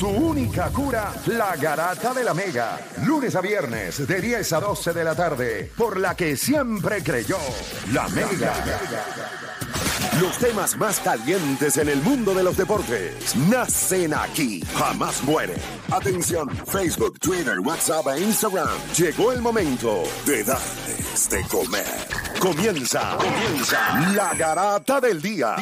tu única cura, la garata de la mega. Lunes a viernes, de 10 a 12 de la tarde, por la que siempre creyó, la mega. Los temas más calientes en el mundo de los deportes nacen aquí, jamás mueren. Atención, Facebook, Twitter, WhatsApp e Instagram. Llegó el momento de darles de comer. Comienza, comienza la garata del día.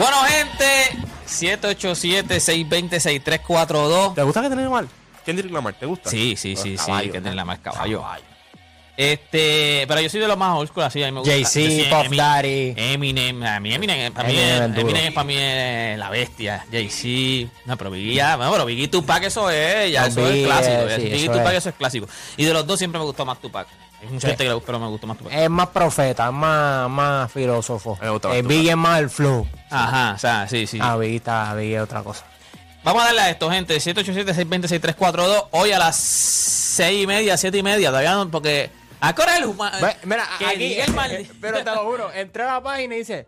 Bueno, gente, 787-620-6342. ¿Te gusta que tenga mal? Kendrick Lamar, ¿te gusta? Sí, sí, sí, sí, Caballo, que tiene la más caballo. Caballo. Este, pero yo soy de los más old school, así, a mí me gusta. Jay-Z, sí, Puff Emi- Daddy. Eminem, a mí Eminem, para mí, Eminem es-. Eminem para mí es la bestia. Jay-Z, no, pero Biggie ya, bueno, pero Biggie Tupac eso es, ya No, eso es clásico. sí, Biggie eso Tupac es. eso es clásico. Y de los dos siempre me gustó más Tupac. Hay mucha gente que le gusta, pero me gustó más Tupac. Es más profeta, es más, más filósofo. Eh, Tupac. Biggie es más el flow. Ajá, o sea, sí, sí. Ah, Biggie está, Biggie es otra cosa. Vamos a darle a esto, gente. 787-620-6342. Hoy a las 6 y media, 7 y media. Todavía no, porque. ¿A qué hora es el huma- Ve, mira, aquí, el mal- eh, pero te lo juro, entré a la página y dice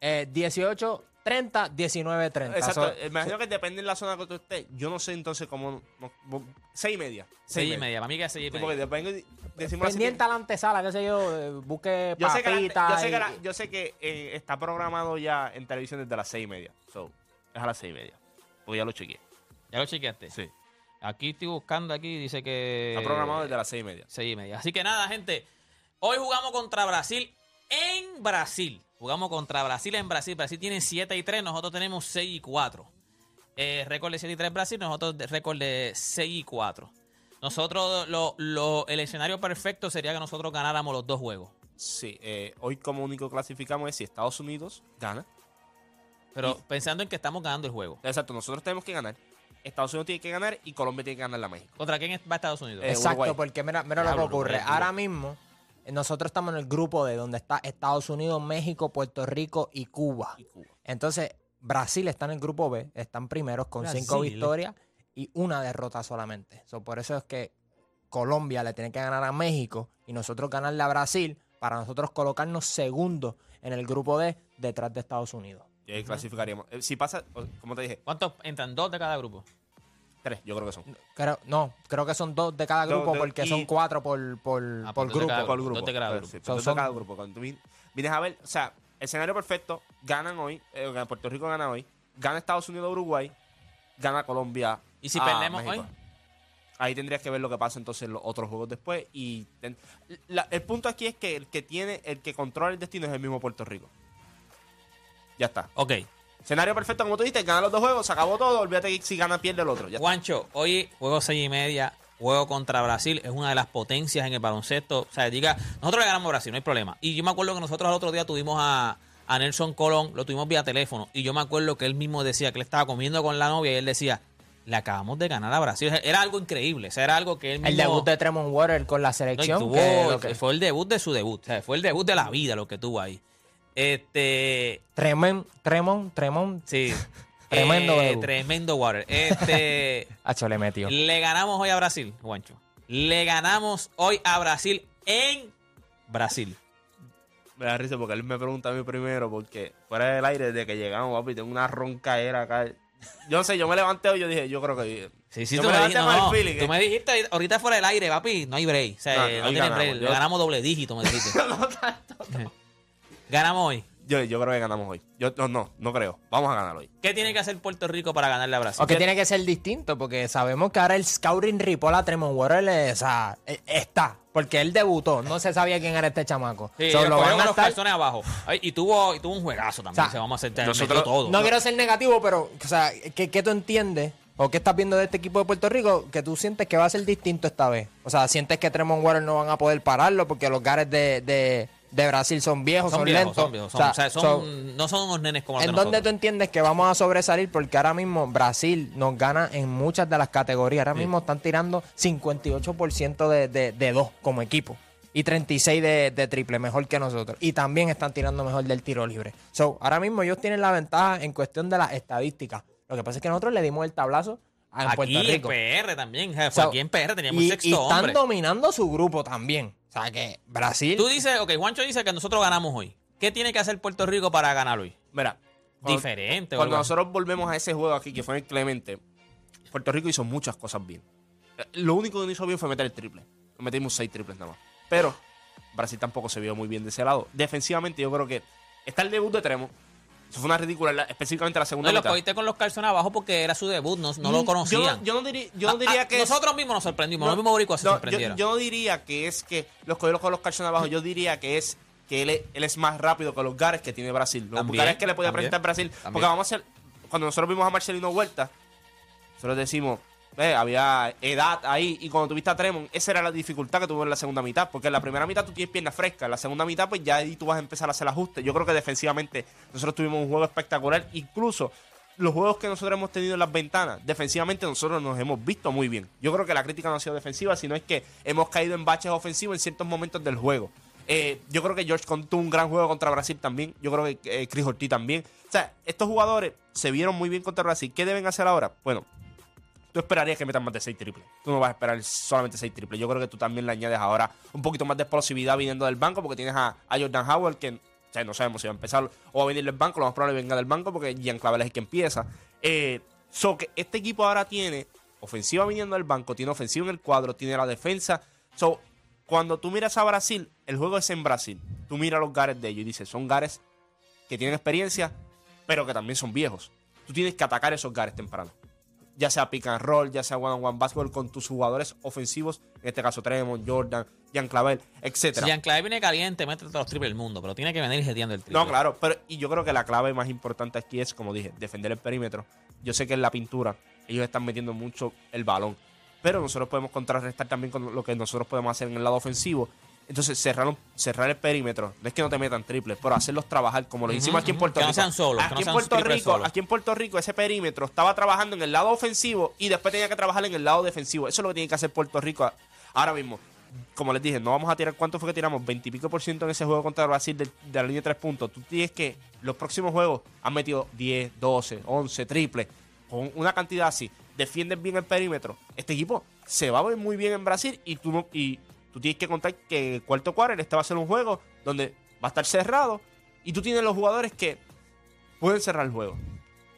eh, 18, 30, 19, 30. Exacto, So- me imagino que depende de la zona que tú estés. Yo no sé entonces cómo. no- no- seis y media. Seis y media. Para mí que es 6 y media. porque depende, decimos así pendiente a la antesala, qué sé yo, eh, busque Yo sé que, la- papitas. yo sé que, la- yo sé que eh, está programado ya en televisión desde las seis y media. So, es a las seis y media. Pues ya lo chequeé. ¿Ya lo chequeaste? Sí. Aquí estoy buscando, aquí dice que. Está programado desde las seis y media. 6 y media. Así que nada, gente. Hoy jugamos contra Brasil en Brasil. Jugamos contra Brasil en Brasil. Brasil tiene 7 y 3, nosotros tenemos 6 y 4. Eh, récord de 7 y 3 Brasil, nosotros récord de 6 y 4. Nosotros, lo, lo- el escenario perfecto sería que nosotros ganáramos los dos juegos. Sí, eh, hoy como único clasificamos es si Estados Unidos gana. Pero pensando en que estamos ganando el juego. Exacto, nosotros tenemos que ganar. Estados Unidos tiene que ganar y Colombia tiene que ganar la México. ¿Contra quién va Estados Unidos? Eh, Exacto, Uruguay. porque mira, mira lo que ocurre. Uruguay, Ahora mismo, nosotros estamos en el grupo de donde está Estados Unidos, México, Puerto Rico y Cuba. Y Cuba. Entonces, Brasil está en el grupo B, están primeros con cinco victorias y una derrota solamente. So, por eso es que Colombia le tiene que ganar a México y nosotros ganarle a Brasil para nosotros colocarnos segundos en el grupo D detrás de Estados Unidos. Y ahí clasificaríamos. Eh, si pasa, como te dije, ¿Cuántos entran? Dos de cada grupo. Tres, yo creo que son. Creo, no, creo que son dos de cada Dos grupo porque y- son cuatro por, por, Ah, por pues de grupo. cada Por grupo. Dos de cada grupo. sí, So, dos de cada grupo. Cuando tú vienes a ver, o sea, escenario perfecto, ganan hoy, eh, Puerto Rico gana hoy, gana Estados Unidos Uruguay, gana Colombia. ¿Y si a perdemos México. hoy? Ahí tendrías que ver lo que pasa entonces en los otros juegos después. Y ten- la- el punto aquí es que el que tiene, el que controla el destino es el mismo Puerto Rico. Ya está. Ok. Escenario perfecto, como tú dijiste, gana los dos juegos, se acabó todo, olvídate que si gana pierde el otro. Ya. Juancho, hoy juego 6 y media, juego contra Brasil, es una de las potencias en el baloncesto. O sea, diga, nosotros le ganamos a Brasil, no hay problema. Y yo me acuerdo que nosotros al otro día tuvimos a, a Nelson Colón, lo tuvimos vía teléfono. Y yo me acuerdo que él mismo decía que él estaba comiendo con la novia y él decía, le acabamos de ganar a Brasil. O sea, Era algo increíble, o sea, era algo que él mismo... El debut de Tremont Water con la No, selección. tuvo- que lo que- Fue el debut de su debut, o sea, fue el debut de la vida lo que tuvo ahí. Este, Tremont, Tremont, Tremont. sí. Tremendo Eh. Tremendo water. Este... Hacho le metió. Le ganamos hoy a Brasil, Juancho. Le ganamos hoy a Brasil en Brasil. Me da risa porque él me pregunta a mí primero, porque fuera del aire, desde que llegamos, papi, tengo una roncaera acá. Yo no sé, yo me levanté hoy y yo dije, yo creo que. Sí, sí, yo tú me dijiste, no, feeling, tú eh. me dijiste ahorita fuera del aire, papi, no hay break. O sea, No, no, hoy tiene break. yo- Le ganamos doble dígito, me dijiste. ganamos hoy. Yo, yo creo que ganamos hoy. Yo no, no, no creo. Vamos a ganar hoy. ¿Qué tiene que hacer Puerto Rico para ganarle a Brasil? O que tiene que ser distinto, porque sabemos que ahora el scouting report a Tremont Water o sea, eh, está. Porque él debutó, no se sabía quién era este chamaco. Sí, So, lo van a los estar- calzones abajo. Ay, y, tuvo, y tuvo un juegazo también. O sea, se vamos a hacer nosotros-. No quiero ser negativo, pero, o sea, ¿qué, qué tú entiendes o qué estás viendo de este equipo de Puerto Rico que tú sientes que va a ser distinto esta vez? O sea, sientes que Tremont Water no van a poder pararlo porque los gares de, de, de Brasil son viejos, son, son viejos, lentos. son viejos. son- O sea, o sea, son- son- no son unos nenes como los ¿En de dónde tú entiendes que vamos a sobresalir? Porque ahora mismo Brasil nos gana en muchas de las categorías. Ahora mismo están tirando 58% de, de, de dos como equipo. Y 36 de, de triple, mejor que nosotros. Y también están tirando mejor del tiro libre. So, ahora mismo ellos tienen la ventaja en cuestión de las estadísticas. Lo que pasa es que nosotros le dimos el tablazo a en Aquí Puerto en Rico. PR también, aquí en PR teníamos y, sexto y están hombre. dominando su grupo también. O sea que Brasil. Tú dices, ok, Juancho dice que nosotros ganamos hoy. ¿Qué tiene que hacer Puerto Rico para ganar hoy? Mira. cuando- Diferente, Cuando nosotros volvemos a ese juego aquí, que fue en el Clemente, Puerto Rico hizo muchas cosas bien. Lo único que no hizo bien fue meter el triple. Metimos seis triples nada más. Pero Brasil tampoco se vio muy bien de ese lado. Defensivamente, yo creo que está el debut de Tremo. Eso fue una ridícula, la- específicamente la No, segunda lo mitad. cogiste con los calzones abajo porque era su debut, no, no Mm, lo conocían. Yo, yo no yo no Ah, diría ah, que es- Nosotros mismos nos sorprendimos, los No, mismos boricuas se no, yo, sorprendieron. yo no diría que es que los cogieron con los calzones abajo. Yo diría que es que él es, él es más rápido que los gares que tiene Brasil. Los También, gares que le podía también, presentar Brasil. también. Porque vamos a hacer. Cuando nosotros vimos a Marcelino Huerta, nosotros decimos. "Ve, había edad ahí y cuando tuviste a Tremont, esa era la dificultad que tuvo en la segunda mitad, porque en la primera mitad tú tienes piernas frescas, en la segunda mitad pues ya ahí tú vas a empezar a hacer ajustes. Yo creo que defensivamente nosotros tuvimos un juego espectacular, incluso los juegos que nosotros hemos tenido en las ventanas, defensivamente nosotros nos hemos visto muy bien. Yo creo que la crítica no ha sido defensiva, sino es que hemos caído en baches ofensivos en ciertos momentos del juego. Eh, yo creo que George Conn tuvo un gran juego contra Brasil también. Yo creo que eh, Chris Ortiz también. O sea, estos jugadores se vieron muy bien contra Brasil. ¿Qué deben hacer ahora? Bueno, tú esperarías que metan más de 6 triples. Tú no vas a esperar solamente 6 triples. Yo creo que tú también le añades ahora un poquito más de explosividad viniendo del banco porque tienes a, Jordan Howard que no sabemos si va a empezar o va a venir del banco. Lo más probable venga del banco porque Gian Clavel es el que empieza. Eh, so que este equipo ahora tiene ofensiva viniendo del banco, tiene ofensiva en el cuadro, tiene la defensa. So, cuando tú miras a Brasil, el juego es en Brasil. Tú miras los gares de ellos y dices, son gares que tienen experiencia, pero que también son viejos. Tú tienes que atacar esos gares temprano. Ya sea pick and roll, ya sea one on one basketball con tus jugadores ofensivos, en este caso Tremont, Jordan, Jan Clavel, Si etcétera. Jean Clave viene caliente, mete todos los triples del mundo, pero tiene que venir jeteando el triple. No, claro, pero y yo creo que la clave más importante aquí es, como dije, defender el perímetro. Yo sé que en la pintura ellos están metiendo mucho el balón, pero nosotros podemos contrarrestar también con lo que nosotros podemos hacer en el lado ofensivo. Entonces, cerrar, cerrar el perímetro, no es que no te metan triples, pero hacerlos trabajar como lo hicimos aquí en Puerto que no Rico. sean solos, que aquí, no en Puerto Rico aquí en Puerto Rico, ese perímetro estaba trabajando en el lado ofensivo y después tenía que trabajar en el lado defensivo. Eso es lo que tiene que hacer Puerto Rico ahora mismo. Como les dije, no vamos a tirar cuánto fue que tiramos, 20 y pico por ciento en ese juego contra Brasil de, de la línea de tres puntos. Tú tienes que los próximos juegos han metido 10, 12, 11 triples, con una cantidad así. Defienden bien el perímetro. Este equipo se va a ver muy bien en Brasil y tú, no, y tú tienes que contar que el cuarto cuarto este va a ser un juego donde va a estar cerrado y tú tienes los jugadores que pueden cerrar el juego.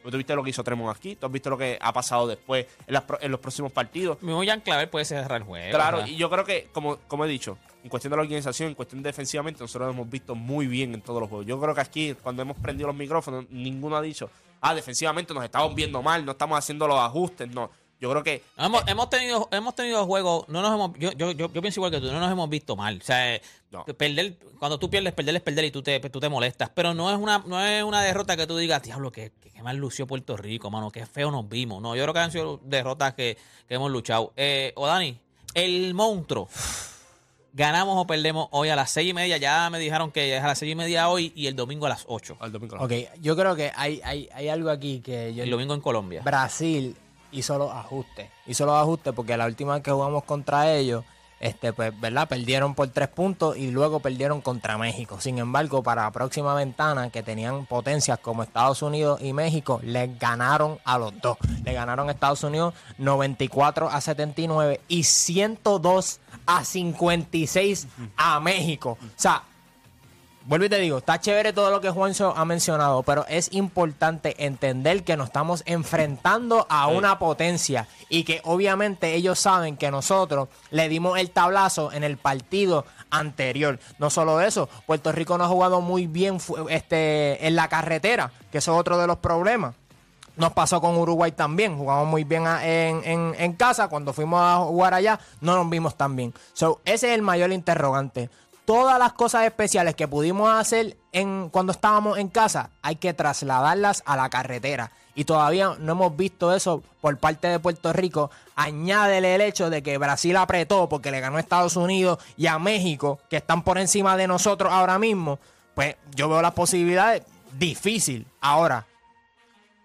Tú viste lo que hizo Tremont aquí, tú has visto lo que ha pasado después en, las en los próximos partidos. Mismo Jean Clave puede cerrar el juego. Claro, y yo creo que, como, como he dicho, en cuestión de la organización, en cuestión defensivamente, nosotros lo hemos visto muy bien en todos los juegos. Yo creo que aquí, cuando hemos prendido los micrófonos, ninguno ha dicho, ah, defensivamente nos estamos viendo mal, no estamos haciendo los ajustes. No, yo creo que Hemos, hemos tenido hemos tenido juegos, no nos hemos, yo, yo, yo, yo pienso igual que tú, no nos hemos visto mal. O sea, eh, No. perder, cuando tú pierdes, perder es perder y tú te, tú te molestas. Pero no es una, no es una derrota que tú digas, diablo, que, que, mal lució Puerto Rico, mano, qué feo nos vimos. No, yo creo que han sido derrotas que, que hemos luchado. Eh, o Dani, el monstruo. Ganamos o perdemos hoy a las seis y media. Ya me dijeron que es a las seis y media hoy y el domingo a las ocho. al domingo. Ok, yo creo que hay, hay, hay algo aquí que yo, El domingo en Colombia. Brasil hizo los ajustes. Hizo los ajustes porque la última vez que jugamos contra ellos, este, pues, ¿verdad? Perdieron por tres puntos y luego perdieron contra México. Sin embargo, para la próxima ventana, que tenían potencias como Estados Unidos y México, les ganaron a los dos. Le ganaron a Estados Unidos 94 a 79 y 102 a 56 a México. O sea, vuelvo y te digo, está chévere todo lo que Juancho ha mencionado, pero es importante entender que nos estamos enfrentando a Sí. una potencia y que obviamente ellos saben que nosotros le dimos el tablazo en el partido anterior. No solo eso, Puerto Rico no ha jugado muy bien este, en la carretera, que eso es otro de los problemas. Nos pasó con Uruguay también. Jugamos muy bien en- en casa. Cuando fuimos a jugar allá, no nos vimos tan bien. So, ese es el mayor interrogante. Todas las cosas especiales que pudimos hacer en, cuando estábamos en casa, hay que trasladarlas a la carretera. Y todavía no hemos visto eso por parte de Puerto Rico. Añádele el hecho de que Brasil apretó porque le ganó a Estados Unidos y a México, que están por encima de nosotros ahora mismo. Pues yo veo las posibilidades difícil. Ahora,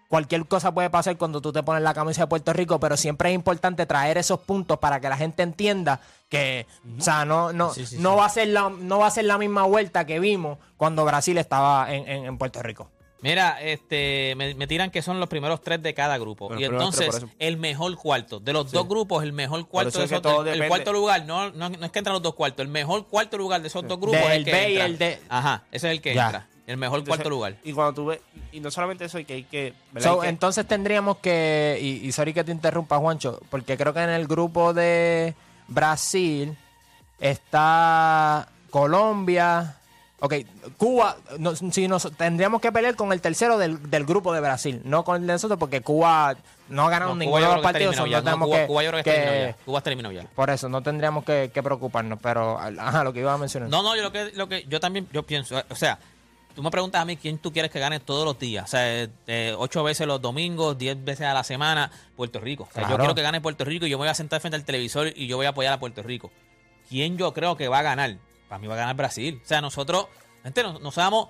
cualquier cosa puede pasar cuando tú te pones la camisa de Puerto Rico, pero siempre es importante traer esos puntos para que la gente entienda que, o sea, no, no, Sí, sí, no sí. va a ser la, no va a ser la misma vuelta que vimos cuando Brasil estaba en, en- en Puerto Rico. Mira, este, me, me tiran que son los primeros tres de cada grupo. Y tres, entonces, el mejor cuarto. De los dos grupos, el mejor cuarto de esos el- el, cuarto lugar, no, no, no es que entran los dos cuartos. El mejor cuarto lugar de esos dos grupos es el que B y el D. Ajá, ese es el que Ya. entra. El mejor Entonces, cuarto lugar. Y cuando tú ves, y no solamente eso, hay que hay que. Hay que- entonces tendríamos que, y, y sorry que te interrumpa, Juancho, porque creo que en el grupo de Brasil está Colombia. Ok, Cuba, no, si nos, tendríamos que pelear con el tercero del, del grupo de Brasil, no con el de nosotros, porque Cuba no ha ganado No, ninguno de los partidos. ya. No, Cuba, que- Cuba yo creo que. Cuba eliminado ya. Por eso, no tendríamos que, que preocuparnos, pero ajá, lo que iba a mencionar. No, no, yo lo que, lo que yo también yo pienso, o sea, tú me preguntas a mí quién tú quieres que gane todos los días, o sea, eh, ocho veces los domingos, diez veces a la semana, Puerto Rico. O sea, yo quiero que gane Puerto Rico y yo me voy a sentar frente al televisor y yo voy a apoyar a Puerto Rico. ¿Quién yo creo que va a ganar? Para mí va a ganar Brasil. O sea, nosotros, gente, no, no sabemos,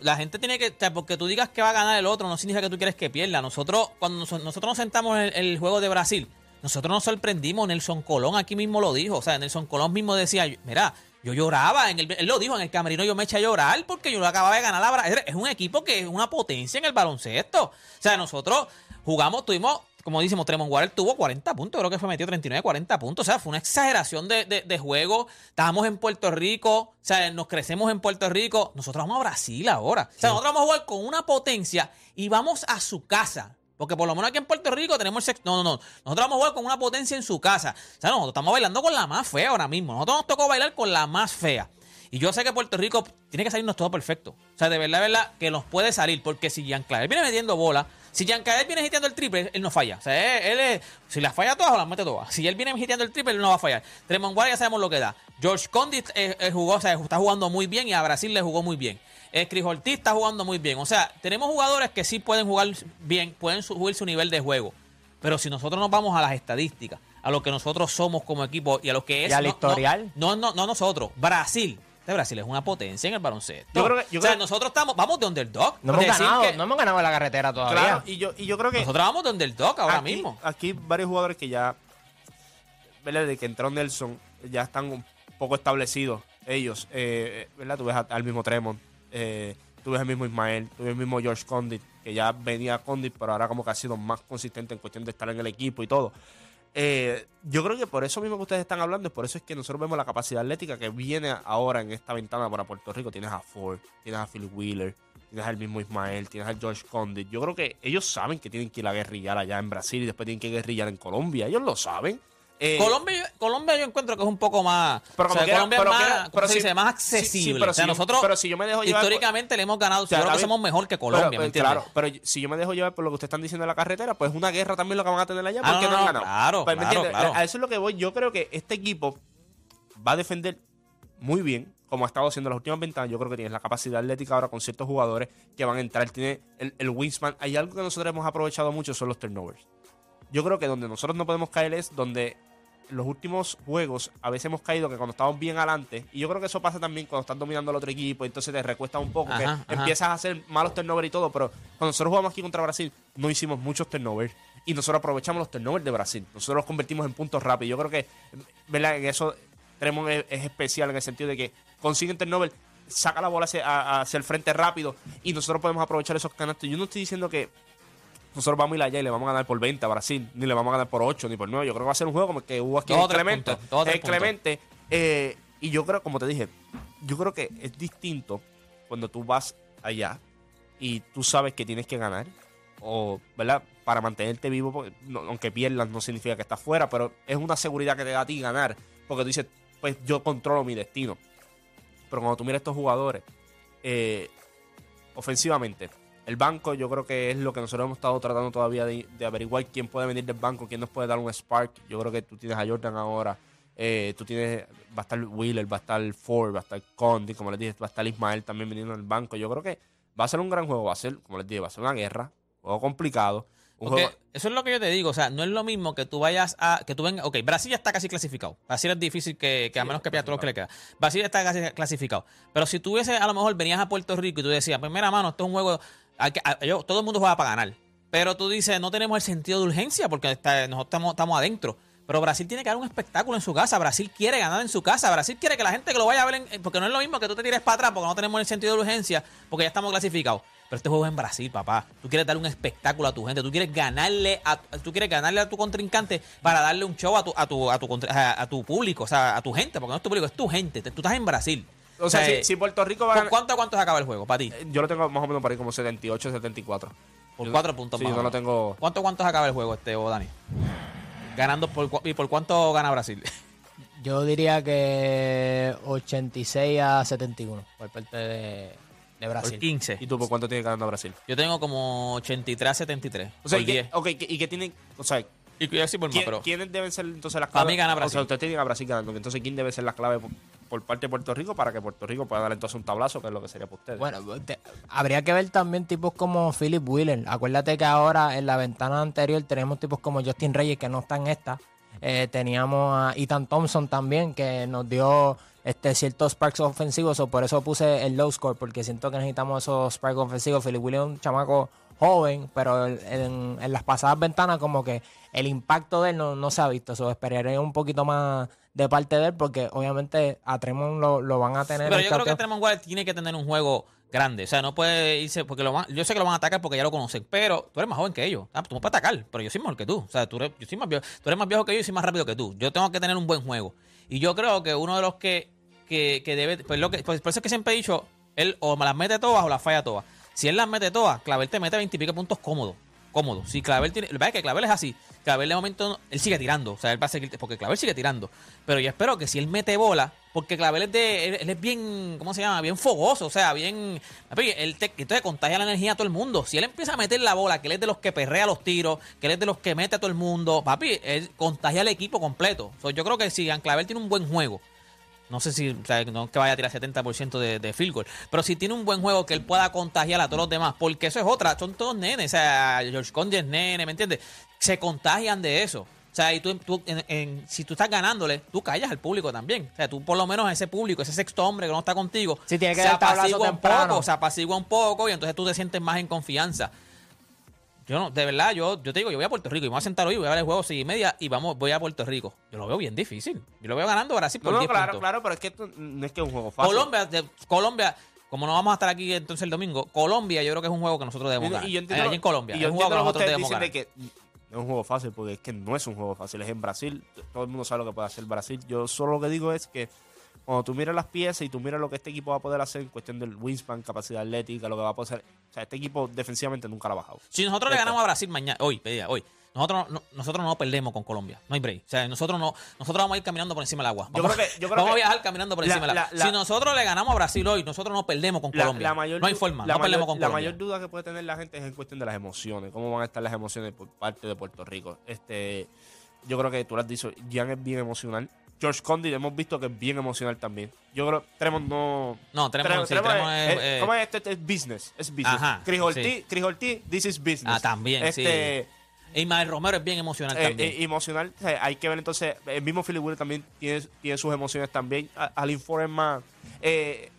la gente tiene que, o sea, porque tú digas que va a ganar el otro, no significa que tú quieres que pierda. Nosotros, cuando nos- nosotros nos sentamos en el, el juego de Brasil, nosotros nos sorprendimos. Nelson Colón aquí mismo lo dijo. O sea, Nelson Colón mismo decía, mira, yo lloraba, en el, él lo dijo en el camerino, yo me eché a llorar porque yo acababa de ganar la. Es un equipo que es una potencia en el baloncesto. O sea, nosotros jugamos, tuvimos, como decimos, Tremont Waters tuvo 40 puntos, creo que fue metido 39, 40 puntos. O sea, fue una exageración de, de- de juego. Estábamos en Puerto Rico, o sea, nos crecemos en Puerto Rico. Nosotros vamos a Brasil ahora. O sea, nosotros vamos a jugar con una potencia y vamos a su casa. Porque por lo menos aquí en Puerto Rico tenemos el sex- No, no, no. Nosotros vamos a jugar con una potencia en su casa. O sea, nosotros estamos bailando con la más fea ahora mismo. Nosotros nos tocó bailar con la más fea. Y yo sé que Puerto Rico tiene que salirnos todo perfecto. O sea, de verdad, de verdad, que nos puede salir. Porque si Clavel viene metiendo bola, si Clavel viene hiteando el triple, él no falla. O sea, él, si las falla todas, las mete todas. Si él viene hiteando el triple, él no va a fallar. Tremont ya sabemos lo que da. George Condit eh, eh, jugó, o sea, está jugando muy bien y a Brasil le jugó muy bien. Eh, Chris Ortiz está jugando muy bien. O sea, tenemos jugadores que sí pueden jugar bien, pueden subir su nivel de juego. Pero si nosotros nos vamos a las estadísticas, a lo que nosotros somos como equipo y a lo que es. Y al no- historial. No, no, no nosotros. Brasil. Este Brasil es una potencia en el baloncesto. Yo creo que- yo o sea, creo- nosotros estamos, vamos de underdog. No hemos, Decir ganado, que no hemos ganado en la carretera todavía. Claro, y yo, y yo creo que. Nosotros vamos de underdog ahora aquí, mismo. Aquí varios jugadores que ya, ¿verdad? Desde que entró Nelson, ya están un poco establecidos ellos, eh, ¿verdad? Tú ves al mismo Tremont, eh, tú ves al mismo Ismael, tú al mismo George Condit, que ya venía Condit, pero ahora como que ha sido más consistente en cuestión de estar en el equipo y todo. Eh, yo creo que por eso mismo que ustedes están hablando, por eso es que nosotros vemos la capacidad atlética que viene ahora en esta ventana para Puerto Rico. Tienes a Ford, tienes a Phil Wheeler, tienes al mismo Ismael, tienes a George Condit. Yo creo que ellos saben que tienen que ir a guerrillar allá en Brasil y después tienen que guerrillar en Colombia. Ellos lo saben. Eh, Colombia, Colombia yo encuentro que es un poco más. Pero o sea, como quiera- Colombia pero es más, quiera- ¿cómo pero se si- dice? más sí, sí, accesible. pero o sea, si yo- nosotros pero si yo me dejo llevar históricamente le hemos ganado. O sea, yo creo que somos mejor que pero, Colombia, ¿me eh, entiendes? Claro, pero si yo me dejo llevar por lo que ustedes están diciendo de la carretera, pues una guerra también lo que van a tener allá Ah, porque no, no, no, han ganado. claro, Pues, ¿me claro, entiendes? claro. A eso es lo que voy. Yo creo que este equipo va a defender muy bien, como ha estado haciendo las últimas ventanas. Yo creo que tienes la capacidad atlética ahora con ciertos jugadores que van a entrar. Tiene el, el wingspan. Hay algo que nosotros hemos aprovechado mucho, son los turnovers. Yo creo que donde nosotros no podemos caer es donde en los últimos juegos a veces hemos caído que cuando estamos bien adelante, y yo creo que eso pasa también cuando estás dominando al otro equipo, entonces te recuesta un poco, Ajá, que ajá. empiezas a hacer malos turnovers y todo, pero cuando nosotros jugamos aquí contra Brasil, no hicimos muchos turnovers. Y nosotros aprovechamos los turnovers de Brasil. Nosotros los convertimos en puntos rápidos. Yo creo que, ¿verdad? En eso Tremont es, es especial en el sentido de que consiguen turnover, saca la bola hacia, hacia el frente rápido y nosotros podemos aprovechar esos canastos. Yo no estoy diciendo que nosotros vamos a ir allá y le vamos a ganar por 20 a Brasil, ni le vamos a ganar por 8 ni por 9. Yo creo que va a ser un juego como que hubo aquí en Clemente. puntos, en Clemente. eh, y yo creo, como te dije, yo creo que es distinto cuando tú vas allá y tú sabes que tienes que ganar, o, ¿verdad? Para mantenerte vivo, porque no- aunque pierdas no significa que estás fuera, pero es una seguridad que te da a ti ganar, porque tú dices, pues yo controlo mi destino. Pero cuando tú miras estos jugadores, eh, ofensivamente, el banco yo creo que es lo que nosotros hemos estado tratando todavía de, de averiguar quién puede venir del banco, quién nos puede dar un spark. Yo creo que tú tienes a Jordan ahora, eh, tú tienes, va a estar Wheeler, va a estar Ford, va a estar Condi, como les dije, va a estar Ismael también viniendo del banco. Yo creo que va a ser un gran juego, va a ser, como les dije, va a ser una guerra, un juego complicado. Un Porque juego, eso es lo que yo te digo, o sea, no es lo mismo que tú vayas a, que tú vengas, ok, Brasil ya está casi clasificado, Brasil es difícil que, que a menos que pierda todo lo que le queda, Brasil está casi clasificado, pero si tú hubiese, a lo mejor venías a Puerto Rico y tú decías, pues mira mano, esto es un juego, que- a- yo- todo el mundo juega para ganar, pero tú dices, no tenemos el sentido de urgencia porque está- nosotros estamos, adentro. Pero Brasil tiene que dar un espectáculo en su casa. Brasil quiere ganar en su casa. Brasil quiere que la gente que lo vaya a ver. en- porque no es lo mismo que tú te tires para atrás porque no tenemos el sentido de urgencia porque ya estamos clasificados. Pero este juego es en Brasil, papá. Tú quieres darle un espectáculo a tu gente. Tú quieres ganarle a, tú quieres ganarle a tu contrincante para darle un show a tu, a tu, a tu, a, a tu público, o sea, a tu gente. Porque no es tu público, es tu gente. Te- Tú estás en Brasil. O sea, eh, si, si Puerto Rico va a ¿cu- ganar, ¿Cuánto a cuánto se acaba el juego para ti? eh, yo lo tengo más o menos para ahí como 78, 74. Por Yo- cuatro puntos sí, más. yo no lo menos. tengo. ¿Cuánto cuánto se acaba el juego, este, o Dani? Ganando por, ¿Y por cuánto gana Brasil? Yo diría que 86 a 71 por parte de, de Por Brasil. 15. ¿Y tú por cuánto tiene ganando Brasil? Yo tengo como 83 a 73. O sea, por ¿y qué, 10. ok, ¿y qué tienen? O sea, Y por más, ¿quién- pero ¿quiénes deben ser entonces las Para claves? mí gana O sea, Brasil. ustedes tienen a Brasil ganando. Entonces, ¿quién debe ser la clave por, parte de Puerto Rico para que Puerto Rico pueda dar entonces un tablazo, que es lo que sería para ustedes? Bueno, te- habría que ver también tipos como Philip Wheeler. Acuérdate que ahora en la ventana anterior tenemos tipos como Justin Reyes que no está en esta. Eh, teníamos a Ethan Thompson también que nos dio este ciertos sparks ofensivos. O por eso puse el low score porque siento que necesitamos esos sparks ofensivos. Philip Wheeler es un chamaco joven, pero en las pasadas ventanas como que el impacto de él no, no se ha visto. So, esperaré un poquito más de parte de él porque obviamente a Tremont lo, lo van a tener. Pero yo creo que. Tremont Waters tiene que tener un juego grande. O sea, no puede irse, porque lo van- yo sé que lo van a atacar porque ya lo conocen, pero tú eres más joven que ellos. Ah, tú me puedes atacar, pero yo soy mejor que tú. O sea, tú eres, yo soy más viejo, tú eres más viejo que yo y soy más rápido que tú. Yo tengo que tener un buen juego. Y yo creo que uno de los que, que, que debe, pues lo que, pues por eso es que siempre he dicho, él o me las mete todas o las falla todas. Si él las mete todas, Clavel te mete 20 y pico puntos cómodo. Cómodo. Si Clavel tiene. Lo que es que Clavel es así. Clavel de momento. Él sigue tirando. O sea, él va a seguir. Porque Clavel sigue tirando. Pero yo espero que si él mete bola. Porque Clavel es de. Él, él es bien. ¿Cómo se llama? Bien fogoso. O sea, bien. papi, Él te, entonces contagia la energía a todo el mundo. Si él empieza a meter la bola, que él es de los que perrea los tiros, que él es de los que mete a todo el mundo, papi, él contagia al equipo completo. So, yo creo que si Clavel tiene un buen juego. No sé si, o sea, no es que vaya a tirar 70% de, de field goal, pero si tiene un buen juego que él pueda contagiar a todos los demás, porque eso es otra, son todos nenes, o sea, George Condi es nene, ¿me entiendes? Se contagian de eso. O sea, y tú, tú en- en- si tú estás ganándole, tú callas al público también. O sea, tú por lo menos a ese público, ese sexto hombre que no está contigo, Sí, tiene que se apacigua un temprano. poco, se apacigua un poco y entonces tú te sientes más en confianza. Yo no, de verdad, yo, yo te digo, yo voy a Puerto Rico y me voy a sentar hoy, voy a ver el juego seis y media y vamos, voy a Puerto Rico. Yo lo veo bien difícil. Yo lo veo ganando Brasil no, por no, 10 claro, puntos. claro, pero es que esto no es que es un juego fácil. Colombia, de- Colombia, como no vamos a estar aquí entonces el domingo, Colombia yo creo que es un juego que nosotros debemos ganar. y yo entiendo, allí en Colombia. y yo es un juego que nosotros debemos ganar. de que no es un juego fácil, porque es que no es un juego fácil, es en Brasil. Todo el mundo sabe lo que puede hacer Brasil. Yo solo lo que digo es que cuando tú miras las piezas y tú miras lo que este equipo va a poder hacer en cuestión del wingspan, capacidad atlética, lo que va a poder hacer. O sea, este equipo defensivamente nunca lo ha bajado. Si nosotros le ganamos a Brasil mañana, hoy, pedía, hoy, nosotros no, nosotros no perdemos con Colombia. No hay break. O sea, nosotros no, nosotros vamos a ir caminando por encima del agua. Yo Vamos, creo que- yo creo vamos que a viajar caminando por la- encima del agua. la- la- si nosotros le ganamos a Brasil hoy, nosotros no perdemos con La- Colombia. la mayor no hay forma, la no perdemos con La Colombia. mayor duda que puede tener la gente es en cuestión de las emociones. ¿Cómo van a estar las emociones por parte de Puerto Rico? Este, yo creo que tú lo has dicho, Jan es bien emocional. George Condi hemos visto que es bien emocional también. Yo creo que Tremont no... No, Tremont sí, Tremont Tremont es- es, eh, ¿Cómo es? Este, este es business. Es business. Ajá, Chris Ortiz, sí. Chris Ortiz, this is business. Ah, también, este, sí. Ismael Romero es bien emocional eh, también. eh, emocional. O sea, hay que ver entonces. El mismo Philip Wheeler también tiene, tiene sus emociones también. Alin más. Eh,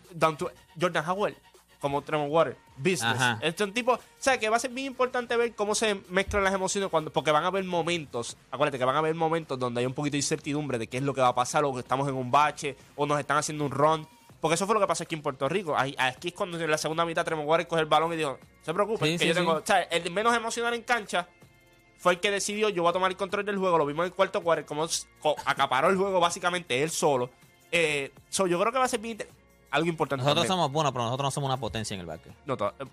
Jordan Howell, como Tremont Water. Business. Ajá. Este es un tipo. O sea, que va a ser bien importante ver cómo se mezclan las emociones. cuando Porque van a haber momentos. Acuérdate que van a haber momentos donde hay un poquito de incertidumbre de qué es lo que va a pasar, o que estamos en un bache, o nos están haciendo un run. Porque eso fue lo que pasó aquí en Puerto Rico. Aquí es cuando en la segunda mitad Tremont Water coge el balón y dijo: No se preocupen, Sí, que sí, yo tengo. sí. O sea, el menos emocional en cancha fue el que decidió, yo voy a tomar el control del juego, lo vimos en el cuarto cuarto, como acaparó el juego básicamente él solo. Eh, so, yo creo que va a ser bien algo importante. Nosotros también. somos buenos, pero nosotros no somos una potencia en el básquet. No, to- eh,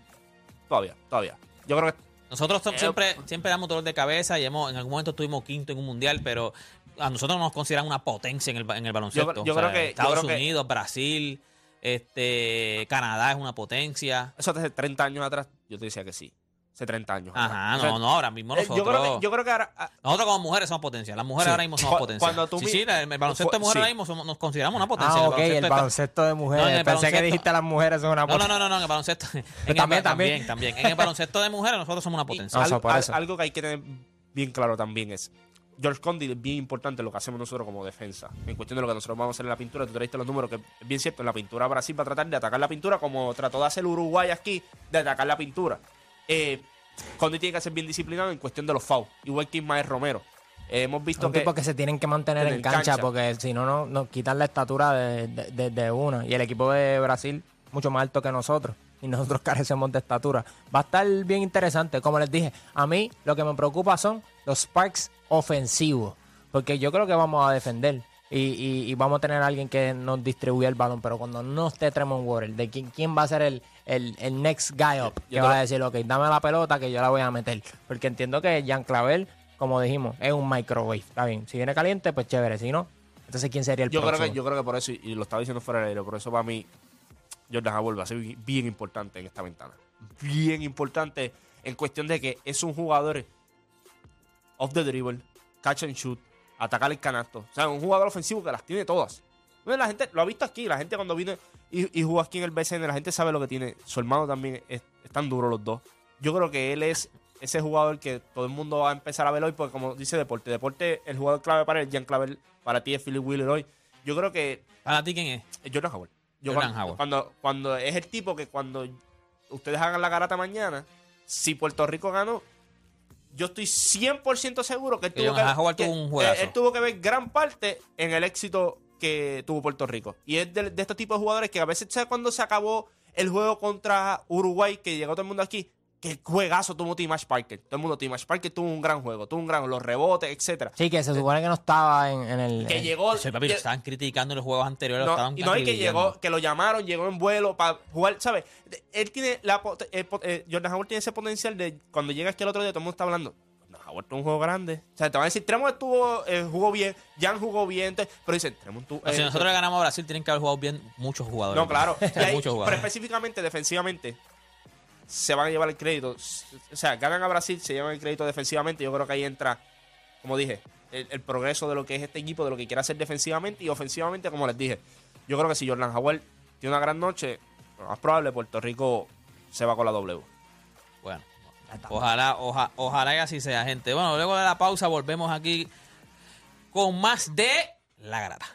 todavía, todavía. Yo creo que Nosotros Eh, siempre, siempre damos dolor de cabeza y hemos, en algún momento estuvimos quinto en un mundial, pero a nosotros nos consideran una potencia en el, en el baloncesto. Yo- yo creo que- Estados creo que- Unidos, Brasil, este, Canadá es una potencia. eso hace 30 años atrás, yo te decía que sí. Hace 30 años. Ajá, atrás. O sea, no, no, ahora mismo eh, nosotros. yo, creo que, yo creo que ahora. ah, Nosotros como mujeres somos potencia. Las mujeres Sí. ahora mismo somos potencia. cuando tú sí, sí, el, el baloncesto de mujeres sí. ahora mismo somos- nos consideramos una potencia. Ah, En ok, el baloncesto de mujeres. No, el Pensé que dijiste las mujeres son una No, no, potencia. no, no, no, en el baloncesto. En el también, ba- también, también. En el baloncesto de mujeres nosotros somos una y potencia. Al- eso. algo que hay que tener bien claro también es. George Condi es bien importante lo que hacemos nosotros como defensa. En cuestión de lo que nosotros vamos a hacer en la pintura, tú traiste los números, que es bien cierto. En la pintura Brasil va a tratar de atacar la pintura como trató de hacer Uruguay aquí, de atacar la pintura. Eh, Condi tiene que ser bien disciplinado en cuestión de los fouls, igual que Ismael Romero. Eh, hemos visto Son que. que se tienen que mantener en cancha, cancha. porque si no, no nos quitan la estatura de, de- de- de una. Y el equipo de Brasil, mucho más alto que nosotros. Y nosotros carecemos de estatura. Va a estar bien interesante. Como les dije, a mí lo que me preocupa son los sparks ofensivos. Porque yo creo que vamos a defender. Y, y- y vamos a tener a alguien que nos distribuya el balón. Pero cuando no esté Tremont Water, de quién, quién va a ser el, el, el next guy up, que yo va creo- a decir, ok, dame la pelota que yo la voy a meter. Porque entiendo que Jean Clavel, como dijimos, es un microwave. Está bien. Si viene caliente, pues chévere. Si no, entonces ¿quién sería el yo creo, próximo? que, yo creo que por eso, y lo estaba diciendo fuera del aire, por eso para mí, Jordan Howard va a ser bi- bien importante en esta ventana. Bien importante en cuestión de que es un jugador off the dribble, catch and shoot, atacar el canasto. O sea, un jugador ofensivo que las tiene todas. Bueno, La gente lo ha visto aquí, la gente cuando vino y, y jugó aquí en el BCN, la gente sabe lo que tiene. Su hermano también es, están duros los dos. Yo creo que él es ese jugador que todo el mundo va a empezar a ver hoy, porque como dice Deporte, Deporte, el jugador clave para el Jan Clavel, para ti es Philip Wheeler hoy. Yo creo que ¿Para ti quién es? es Jordan Howard. Yo Jordan cuando, Howard. Cuando, cuando es el tipo que cuando ustedes hagan la garata mañana, si Puerto Rico ganó, yo estoy 100% seguro que él tuvo que, que- tuvo un eh, él tuvo que ver gran parte en el éxito que tuvo Puerto Rico. Y es de, de estos tipos de jugadores que a veces, ¿sabes cuando se acabó el juego contra Uruguay, que llegó todo el mundo aquí? Que juegazo tuvo Timash Parker. Todo el mundo, Timash Parker tuvo un gran juego, tuvo un gran, los rebotes, etcétera. Sí, que se supone que no estaba en, en el... Que en- llegó. Sí, papi, lo que- estaban criticando en los juegos anteriores. lo no, estaban y no hay que llegó, que lo llamaron, llegó en vuelo para jugar, ¿sabes? Él tiene la pot- eh, pot- eh, Jordan Howard tiene ese potencial de cuando llega aquí el otro día todo el mundo está hablando. Howard tuvo un juego grande. O sea, te van a decir, Tremont estuvo, eh, jugó bien, Jan jugó bien, pero dicen, Tremont si eh, nosotros le ganamos a Brasil, tienen que haber jugado bien muchos jugadores. no, claro. Muchos pero jugadores. específicamente, defensivamente, se van a llevar el crédito. O sea, ganan a Brasil, se llevan el crédito defensivamente. Yo creo que ahí entra, como dije, el, el progreso de lo que es este equipo, de lo que quiere hacer defensivamente y ofensivamente, como les dije. Yo creo que si Jordan Howard tiene una gran noche, lo más probable Puerto Rico se va con la W. Bueno, ojalá, oja- ojalá y así sea, gente. Bueno, luego de la pausa volvemos aquí con más de La Grata.